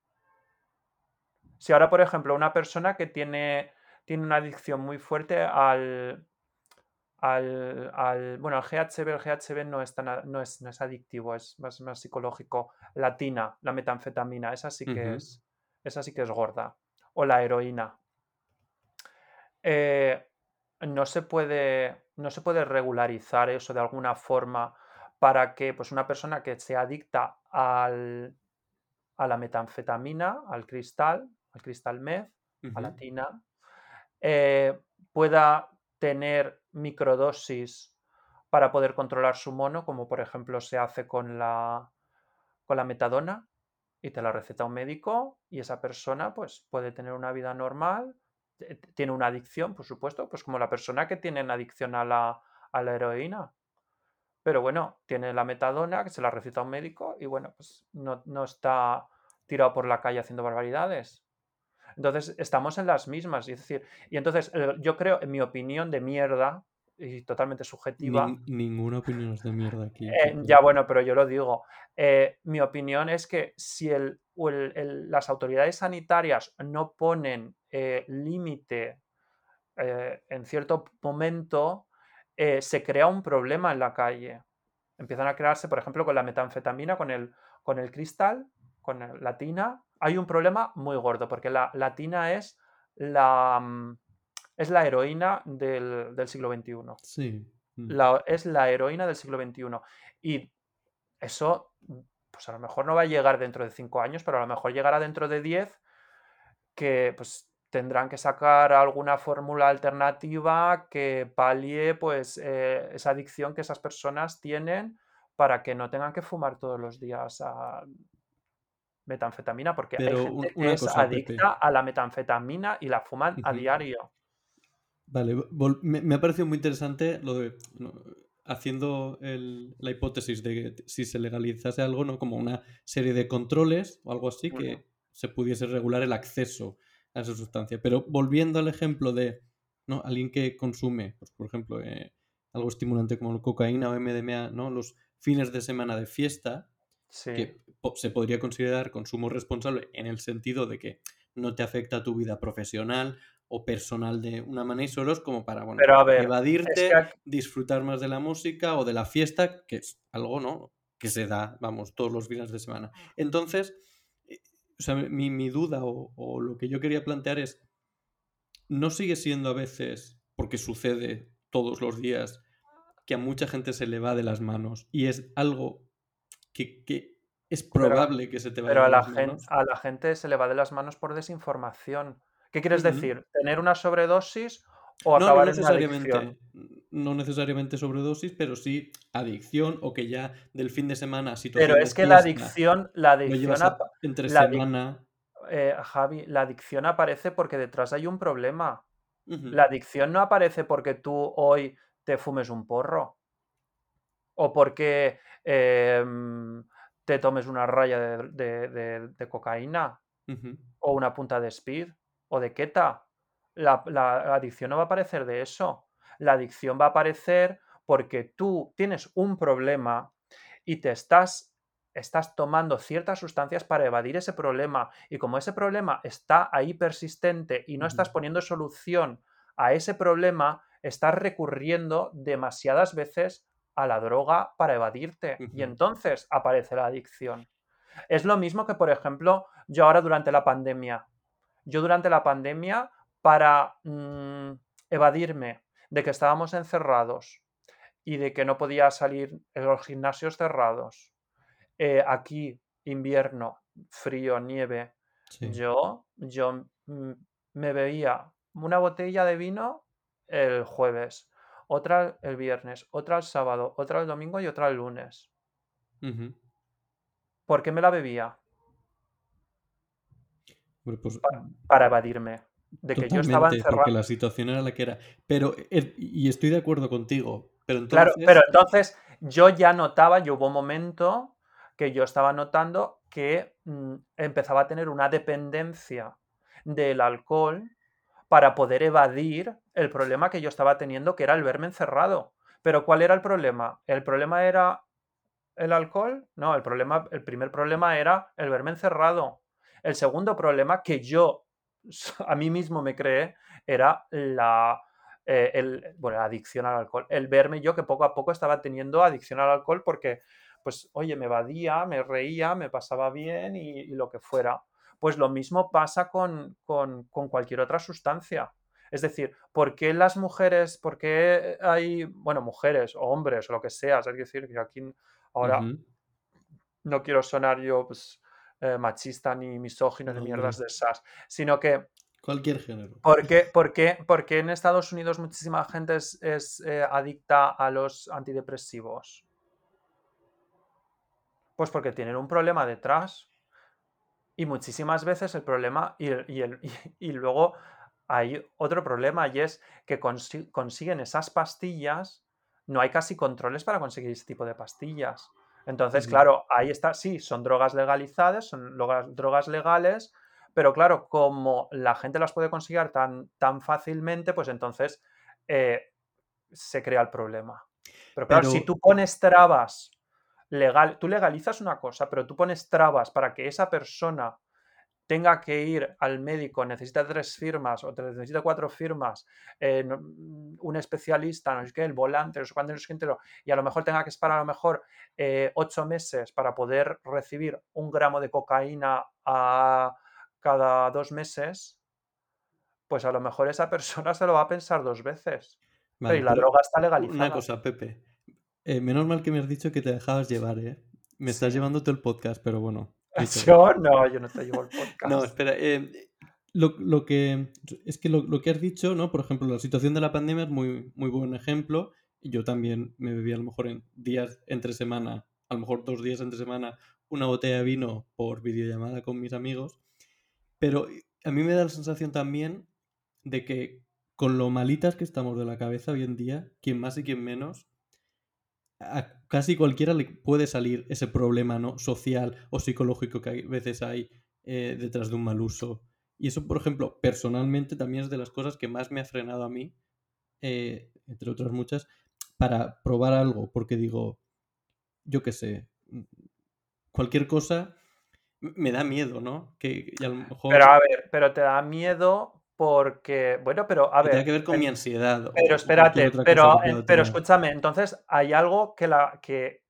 Si ahora, por ejemplo, una persona que tiene, tiene una adicción muy fuerte al, al, bueno, el GHB, el GHB no es, no es, no es adictivo, es más, más psicológico. La tina, la metanfetamina, esa sí que es, esa sí que es gorda. O la heroína. Eh, no, se puede, no se puede regularizar eso de alguna forma para que pues, una persona que se adicta al, a la metanfetamina, al cristal, al cristal meth, a la tina, eh, pueda tener microdosis para poder controlar su mono, como por ejemplo se hace con la, con la metadona, y te la receta un médico y esa persona pues puede tener una vida normal, tiene una adicción, por supuesto, pues como la persona que tiene una adicción a la, a la heroína. Pero bueno, tiene la metadona, que se la receta un médico y bueno, pues no, no está tirado por la calle haciendo barbaridades. Entonces, estamos en las mismas. Es decir, y entonces eh, yo creo, en mi opinión de mierda, y totalmente subjetiva. ninguna opinión es de mierda aquí. Eh, ya bueno, pero yo lo digo. Eh, mi opinión es que si el, las autoridades sanitarias no ponen límite en cierto momento, se crea un problema en la calle. Empiezan a crearse, por ejemplo, con la metanfetamina, con el, con el cristal, con la tina, hay un problema muy gordo, porque la, tina es la, mm, es la heroína del, siglo XXI. Sí. Mm. La, es la heroína del siglo XXI. Y eso, pues a lo mejor no va a llegar dentro de cinco años, pero a lo mejor llegará dentro de diez, que pues tendrán que sacar alguna fórmula alternativa que palie pues eh, esa adicción que esas personas tienen para que no tengan que fumar todos los días a metanfetamina, porque hay gente que es adicta a la metanfetamina y la fuman a diario. Vale, me, ha parecido muy interesante lo de haciendo la hipótesis de que si se legalizase algo, ¿no? Como una serie de controles o algo así que se pudiese regular el acceso a esa sustancia. Pero volviendo al ejemplo de ¿no? alguien que consume, pues, por ejemplo, eh, algo estimulante como cocaína o MDMA, ¿no? Los fines de semana de fiesta, que se podría considerar consumo responsable en el sentido de que no te afecta a tu vida profesional o personal de una manera y solo es como para bueno, evadirte, disfrutar más de la música o de la fiesta, que es algo ¿no? que se da, vamos, todos los fines de semana. Entonces, eh, o sea, mi, mi duda o, o lo que yo quería plantear es, ¿no sigue siendo a veces, porque sucede todos los días, que a mucha gente se le va de las manos y es algo que, es probable que se te vaya pero a la, gente, a la gente se le va de las manos por desinformación. ¿Qué quieres decir? ¿Tener una sobredosis o acabar no, necesariamente, en No necesariamente sobredosis, pero sí adicción o que ya del fin de semana Pero es que la adicción, la adicción entre semana. Eh, Javi, la adicción aparece porque detrás hay un problema. La adicción no aparece porque tú hoy te fumes un porro o porque em, te tomes una raya de, cocaína o una punta de speed o de keta. La, la, adicción no va a aparecer de eso. La adicción va a aparecer porque tú tienes un problema y te estás, estás tomando ciertas sustancias para evadir ese problema. Y como ese problema está ahí persistente y no estás poniendo solución a ese problema, estás recurriendo demasiadas veces a la droga para evadirte. Y entonces aparece la adicción. Es lo mismo que, por ejemplo, yo ahora durante la pandemia. Yo durante la pandemia, para mm, evadirme de que estábamos encerrados y de que no podía salir en los gimnasios cerrados, eh, aquí invierno, frío, nieve, yo, yo mm, me bebía una botella de vino el jueves, otra el viernes, otra el sábado, otra el domingo y otra el lunes. ¿Por qué me la bebía? Pues, para, evadirme. De que yo estaba encerrado. Porque la situación era la que era. Pero, eh, y estoy de acuerdo contigo. Pero entonces... Claro, pero entonces yo ya notaba, yo hubo un momento que yo estaba notando que mm, empezaba a tener una dependencia del alcohol para poder evadir el problema que yo estaba teniendo, que era el verme encerrado. Pero ¿cuál era el problema? ¿El problema era el alcohol? No, el, problema, el primer problema era el verme encerrado. El segundo problema que yo a mí mismo me creé era la, eh, el, bueno, adicción al alcohol. El verme yo que poco a poco estaba teniendo adicción al alcohol porque, pues, oye, me evadía, me reía, me pasaba bien y lo que fuera. Pues lo mismo pasa con, cualquier otra sustancia. Es decir, ¿por qué las mujeres, por qué hay, bueno, mujeres o hombres o lo que sea? Es decir, que aquí ahora no quiero sonar yo pues, eh, machista ni misógino ni mierdas de esas, sino que... Cualquier género. ¿Por qué, por qué, en Estados Unidos muchísima gente es, eh, adicta a los antidepresivos? Pues porque tienen un problema detrás. Y muchísimas veces el problema, y, y, luego hay otro problema, y es que consiguen esas pastillas, no hay casi controles para conseguir ese tipo de pastillas. Entonces, claro, ahí está, sí, son drogas legalizadas, son drogas legales, pero claro, como la gente las puede conseguir tan, tan fácilmente, pues entonces eh, se crea el problema. Pero claro, si tú pones trabas legal, tú legalizas una cosa, pero tú pones trabas para que esa persona tenga que ir al médico, necesita tres firmas o necesita cuatro firmas, eh, mm, un especialista, no sé qué, el volante, no sé cuándo, no sé qué, y a lo mejor tenga que esperar a lo mejor eh, ocho meses para poder recibir un gramo de cocaína a cada dos meses, pues a lo mejor esa persona se lo va a pensar dos veces. y la droga está legalizada. Una cosa, Pepe. Eh, menos mal que me has dicho que te dejabas llevar, ¿eh? Me estás llevando todo el podcast, pero bueno. Yo no, yo no te llevo el podcast. No, espera. Eh, lo, que es que lo, que has dicho, ¿no? Por ejemplo, la situación de la pandemia es muy, muy buen ejemplo. Yo también me bebía a lo mejor en días entre semana, a lo mejor dos días entre semana, una botella de vino por videollamada con mis amigos. Pero a mí me da la sensación también de que con lo malitas que estamos de la cabeza hoy en día, quien más y quien menos, a casi cualquiera le puede salir ese problema ¿no? social o psicológico que a veces hay eh, detrás de un mal uso. Y eso, por ejemplo, personalmente también es de las cosas que más me ha frenado a mí, eh, entre otras muchas, para probar algo, porque digo, yo qué sé, cualquier cosa me da miedo, ¿no? Que, a lo mejor... Pero a ver, pero te da miedo porque, bueno, pero a ver. Tiene que ver con mi ansiedad. Pero espérate, pero, pero escúchame, entonces hay algo que, la, que,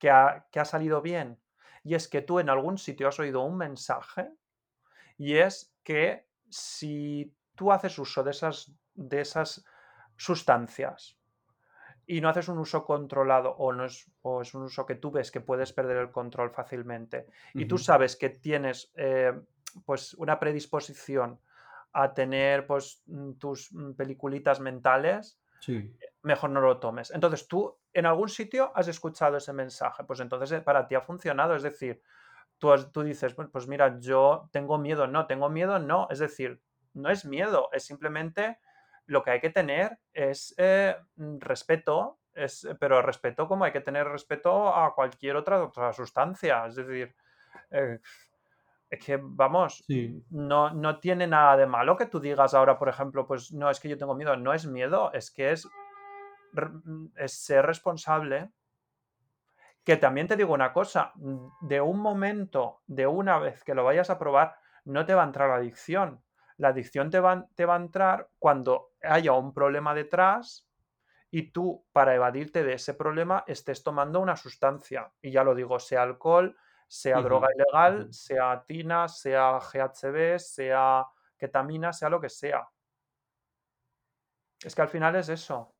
que, ha, que ha salido bien. Y es que tú en algún sitio has oído un mensaje y es que si tú haces uso de esas, de esas sustancias y no haces un uso controlado o, no es, o es un uso que tú ves que puedes perder el control fácilmente y tú sabes que tienes eh, pues una predisposición a tener pues mm, tus mm, peliculitas mentales, mejor no lo tomes. Entonces tú en algún sitio has escuchado ese mensaje, pues entonces eh, para ti ha funcionado, es decir, tú, tú dices, pues mira, yo tengo miedo, no, tengo miedo, no, es decir, no es miedo, es simplemente lo que hay que tener es eh, respeto, es, pero respeto como hay que tener respeto a cualquier otra, otra sustancia. Es decir, eh, es que, vamos, no, no tiene nada de malo que tú digas ahora, por ejemplo, pues no es que yo tengo miedo, no es miedo, es que es, es ser responsable. Que también te digo una cosa, de un momento, de una vez que lo vayas a probar, no te va a entrar la adicción. La adicción te va, te va a entrar cuando haya un problema detrás y tú, para evadirte de ese problema, estés tomando una sustancia. Y ya lo digo, sea alcohol, sea droga ilegal, sea tina, sea GHB, sea ketamina, sea lo que sea. Es que al final es eso.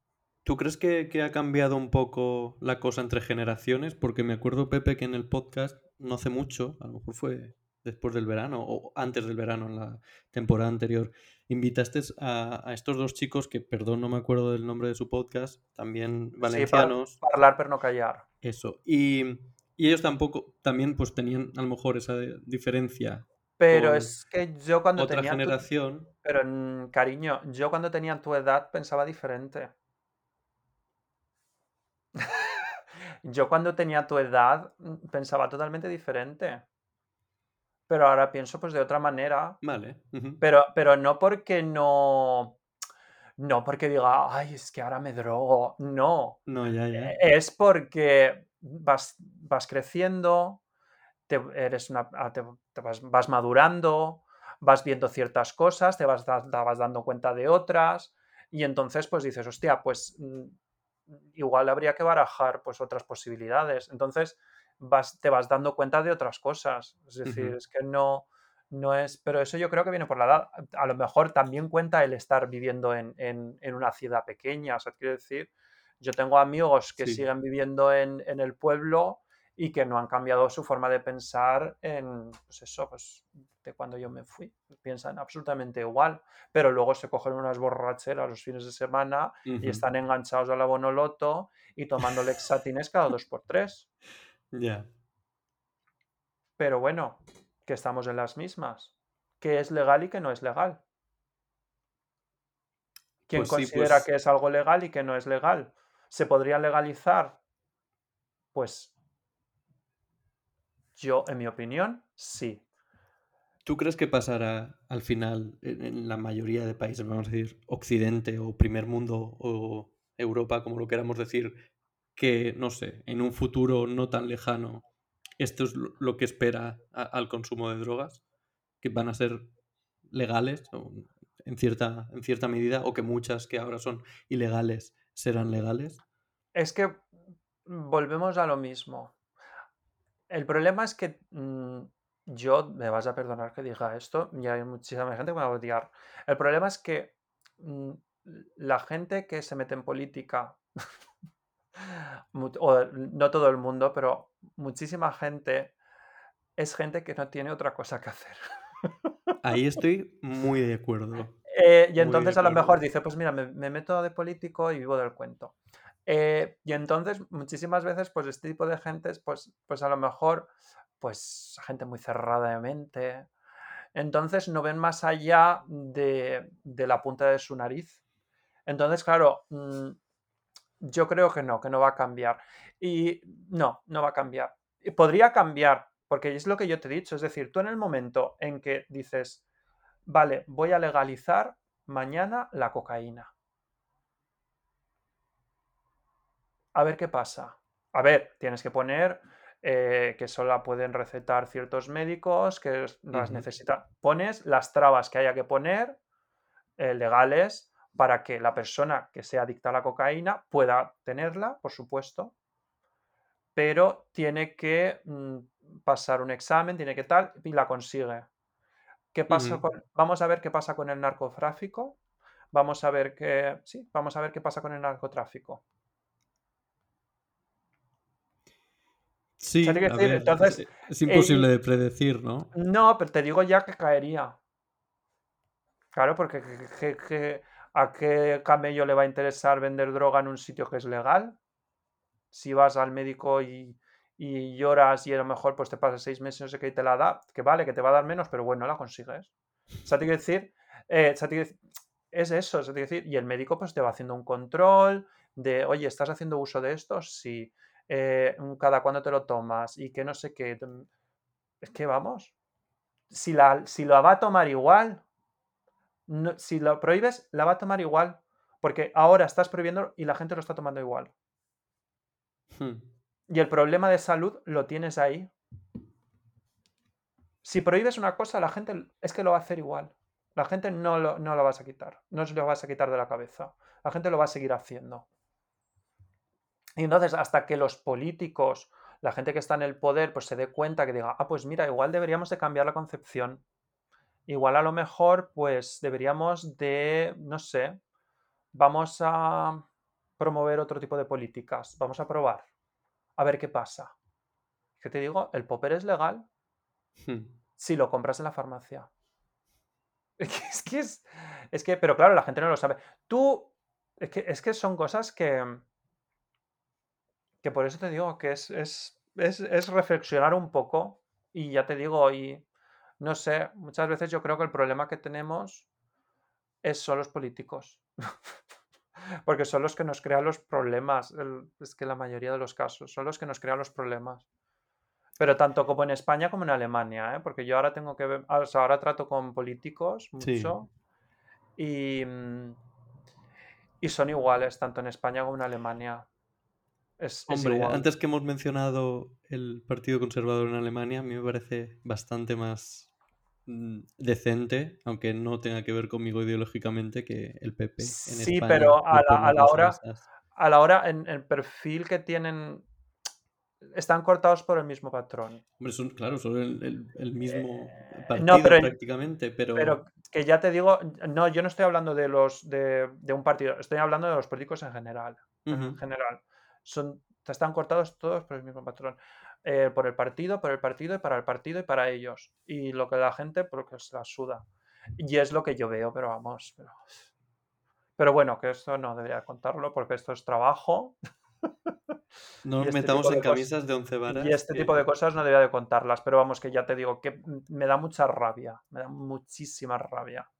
¿Tú crees que, que, ha cambiado un poco la cosa entre generaciones? Porque me acuerdo, Pepe, que en el podcast no hace mucho, a lo mejor fue después del verano o antes del verano, en la temporada anterior, invitaste a, estos dos chicos que, perdón, no me acuerdo del nombre de su podcast, también valencianos. Sí, para hablar pero no callar. Eso. Y, ellos tampoco, también pues tenían a lo mejor esa diferencia. Pero es que yo cuando otra generación. Pero mm, cariño, yo cuando tenía tu edad pensaba diferente. yo cuando tenía tu edad mm, pensaba totalmente diferente pero ahora pienso pues de otra manera. Vale. pero, pero no porque no. No porque diga, ay, es que ahora me drogo. No. No, ya, ya. Es porque vas, vas creciendo, te, eres una, ah, te, vas, madurando, vas viendo ciertas cosas, te vas, vas dando cuenta de otras. Y entonces, pues dices, hostia, pues mm, igual habría que barajar pues otras posibilidades. Entonces, te vas dando cuenta de otras cosas. Es decir, es que no, no es. Pero eso yo creo que viene por la edad. A lo mejor también cuenta el estar viviendo en, una ciudad pequeña. O sea, quiero decir, yo tengo amigos que siguen viviendo en, el pueblo y que no han cambiado su forma de pensar en, pues eso, pues de cuando yo me fui. Piensan absolutamente igual, pero luego se cogen unas borracheras los fines de semana y están enganchados a la bonoloto y tomando lexatines cada dos por tres. Ya. Pero bueno, que estamos en las mismas. ¿Qué es legal y qué no es legal? ¿Quién pues considera pues que es algo legal y que no es legal? ¿Se podría legalizar? Pues yo, en mi opinión, sí. ¿Tú crees que pasará al final en la mayoría de países, vamos a decir, Occidente o primer mundo o Europa, como lo queramos decir, que, no sé, en un futuro no tan lejano, esto es lo que espera al consumo de drogas, que van a ser legales en cierta, en cierta medida, o que muchas que ahora son ilegales serán legales. Es que volvemos a lo mismo. El problema es que mm, yo, me vas a perdonar que diga esto, y hay muchísima gente que me va a odiar. El problema es que mm, la gente que se mete en política no todo el mundo, pero muchísima gente es gente que no tiene otra cosa que hacer. Ahí estoy muy de acuerdo. Eh, y entonces a lo mejor dice, pues mira, me, meto de político y vivo del cuento. Eh, y entonces muchísimas veces, pues este tipo de gente, pues, pues a lo mejor, pues gente muy cerrada de mente. Entonces no ven más allá de, de la punta de su nariz. Entonces, claro, mm, yo creo que no, que no va a cambiar. Y no, no va a cambiar. Podría cambiar, porque es lo que yo te he dicho. Es decir, tú en el momento en que dices, vale, voy a legalizar mañana la cocaína. A ver qué pasa. A ver, tienes que poner eh, que solo la pueden recetar ciertos médicos, que las necesitan. Pones las trabas que haya que poner, eh, legales, para que la persona que sea adicta a la cocaína pueda tenerla, por supuesto, pero tiene que mm, pasar un examen, tiene que tal, y la consigue. ¿Qué pasa con, vamos a ver qué pasa con el narcotráfico. Vamos a ver qué. Sí, vamos a ver qué pasa con el narcotráfico. Sí, Entonces, es imposible de predecir, ¿no? No, pero te digo ya que caería. Claro, porque ¿A qué camello le va a interesar vender droga en un sitio que es legal? Si vas al médico y, lloras y a lo mejor pues te pasas seis meses, no sé qué, y te la da, que vale, que te va a dar menos, pero bueno, la consigues. O sea, te quiero decir, eh, es eso, es decir, y el médico pues te va haciendo un control de, oye, ¿estás haciendo uso de esto? Sí. Eh, ¿Cada cuándo te lo tomas? Y que no sé qué. Es que vamos. Si, la, si lo va a tomar igual, si lo prohíbes, la va a tomar igual. Porque ahora estás prohibiendo y la gente lo está tomando igual. Hmm. Y el problema de salud lo tienes ahí. Si prohíbes una cosa, la gente es que lo va a hacer igual. La gente no lo, no lo vas a quitar. No se lo vas a quitar de la cabeza. La gente lo va a seguir haciendo. Y entonces, hasta que los políticos, la gente que está en el poder, pues se dé cuenta que diga, ah, pues mira, igual deberíamos de cambiar la concepción. Igual a lo mejor, pues deberíamos de, no sé, vamos a promover otro tipo de políticas. Vamos a probar. A ver qué pasa. ¿Qué te digo? El popper es legal hmm. si lo compras en la farmacia. Es que es, es, que, pero claro, la gente no lo sabe. Tú, es que, es que son cosas que, que por eso te digo que es, es, es, reflexionar un poco y ya te digo, y no sé, muchas veces yo creo que el problema que tenemos es son los políticos. Porque son los que nos crean los problemas. es que la mayoría de los casos son los que nos crean los problemas. Pero tanto como en España como en Alemania, ¿eh? porque yo ahora tengo que ver, ahora trato con políticos mucho y, mm, y son iguales, tanto en España como en Alemania. Hombre, antes que hemos mencionado el Partido Conservador en Alemania, a mí me parece bastante más decente, aunque no tenga que ver conmigo ideológicamente, que el PP en sí, pero a la, hora, a la hora, en el perfil que tienen, están cortados por el mismo patrón. Hombre, son, claro, son el, mismo eh, partido prácticamente, pero... Pero que ya te digo, no, yo no estoy hablando de los de, un partido, estoy hablando de los políticos en general. En general son, están cortados todos por el mismo patrón. Eh, por el partido, por el partido y para el partido y para ellos. Y lo que la gente, porque se la suda. Y es lo que yo veo, pero vamos. Pero, bueno, que esto no debería contarlo porque esto es trabajo. No nos este metamos en camisas de once varas. Y este tipo de cosas no debería de contarlas, pero vamos, que ya te digo que me da mucha rabia, me da muchísima rabia.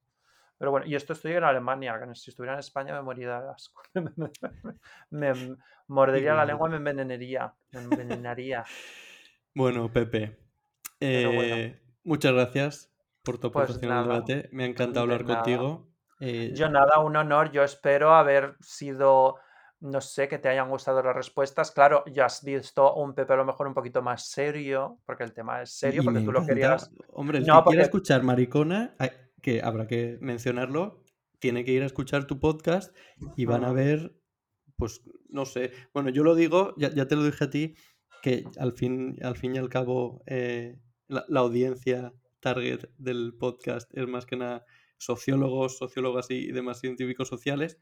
Pero bueno, y esto estoy en Alemania, que si estuviera en España me moriría de asco. me, mordería la lengua y me envenenaría. Me envenenaría. bueno, Pepe. Eh, muchas gracias por tu pues aportación debate. Me ha encantado hablar contigo. Eh, yo nada, un honor. Yo espero haber sido, no sé, que te hayan gustado las respuestas. Claro, ya has visto un Pepe a lo mejor un poquito más serio, porque el tema es serio, porque tú lo querías. Hombre, el no, que escuchar maricona, que habrá que mencionarlo, tiene que ir a escuchar tu podcast y van a ver, pues, no sé, bueno, yo lo digo, ya, te lo dije a ti, que al fin, al fin y al cabo eh, la, audiencia target del podcast es más que nada sociólogos, sociólogas y demás científicos sociales.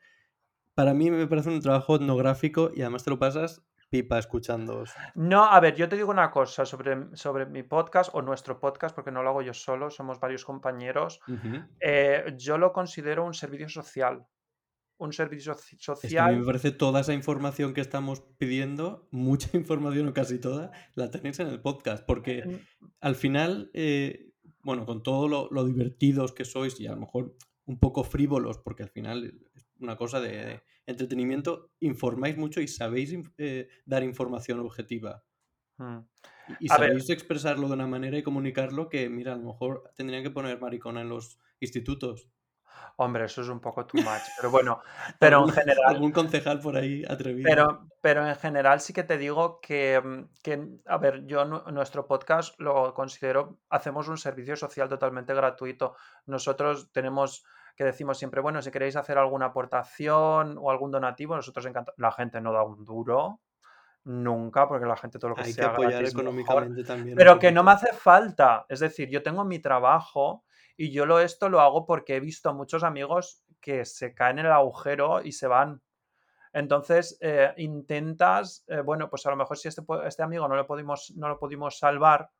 Para mí me parece un trabajo etnográfico y además te lo pasas pipa escuchando. No, a ver, yo te digo una cosa sobre, sobre mi podcast o nuestro podcast, porque no lo hago yo solo, somos varios compañeros. Eh, yo lo considero un servicio social. Un servicio social. a mí me parece toda esa información que estamos pidiendo, mucha información o casi toda, la tenéis en el podcast, porque mm. al final, eh, bueno, con todo lo, lo divertidos que sois y a lo mejor un poco frívolos, porque al final una cosa de, entretenimiento, informáis mucho y sabéis eh, dar información objetiva. Mm. Y, sabéis expresarlo de una manera y comunicarlo que, mira, a lo mejor tendrían que poner maricona en los institutos. Hombre, eso es un poco too much. Pero bueno, pero en general. Algún concejal por ahí atrevido. Pero, pero en general sí que te digo que, mm, a ver, yo nuestro podcast lo considero, hacemos un servicio social totalmente gratuito. Nosotros tenemos que decimos siempre, bueno, si queréis hacer alguna aportación o algún donativo, nosotros encantamos. La gente no da un duro, nunca, porque la gente todo lo que Hay que apoyar económicamente también. Pero que no me hace falta. Es decir, yo tengo mi trabajo y yo lo, esto lo hago porque he visto a muchos amigos que se caen en el agujero y se van. Entonces, eh, intentas, eh, bueno, pues a lo mejor si este, este amigo no lo, pudimos, no lo pudimos salvar,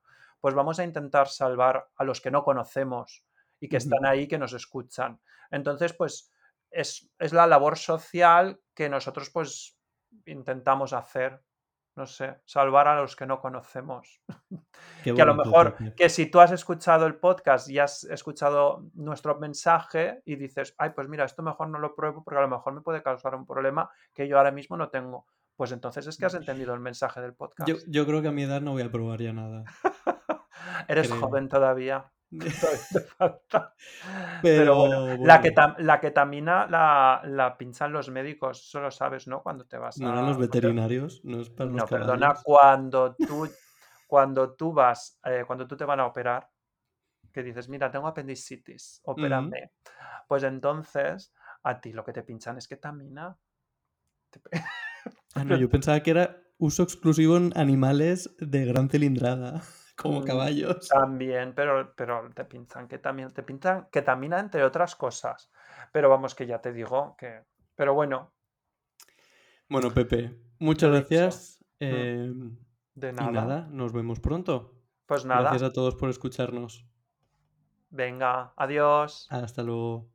pues vamos a intentar salvar a los que no conocemos y que están ahí, que nos escuchan. Entonces, pues es, la labor social que nosotros pues intentamos hacer. no sé, salvar a los que no conocemos. Qué que a lo mejor, que si tú has escuchado el podcast y has escuchado nuestro mensaje y dices, ay, pues mira, esto mejor no lo pruebo porque a lo mejor me puede causar un problema que yo ahora mismo no tengo. Pues entonces es que has entendido el mensaje del podcast. Yo, yo creo que a mi edad no voy a probar ya nada. Eres creo. joven todavía. Pero, bueno, La, bueno, keta- la ketamina la, la pinchan los médicos, eso lo sabes, ¿no? Cuando te vas no a... eran los veterinarios, no es para los No, perdona, cuando tú, cuando tú vas, eh, cuando tú te van a operar, que dices, mira, tengo apendicitis, opérame. Pues entonces, a ti lo que te pinchan es ketamina. Ah, no, yo pensaba que era uso exclusivo en animales de gran cilindrada, como Mm, caballos. También, pero, pero te pinchan ketamina, te pinchan ketamina entre otras cosas. Pero vamos, que ya te digo que. Pero bueno, Bueno, Pepe, muchas gracias. eh, de y nada. nada, nos vemos pronto. Pues nada, Gracias a todos por escucharnos. venga, adiós. Hasta luego.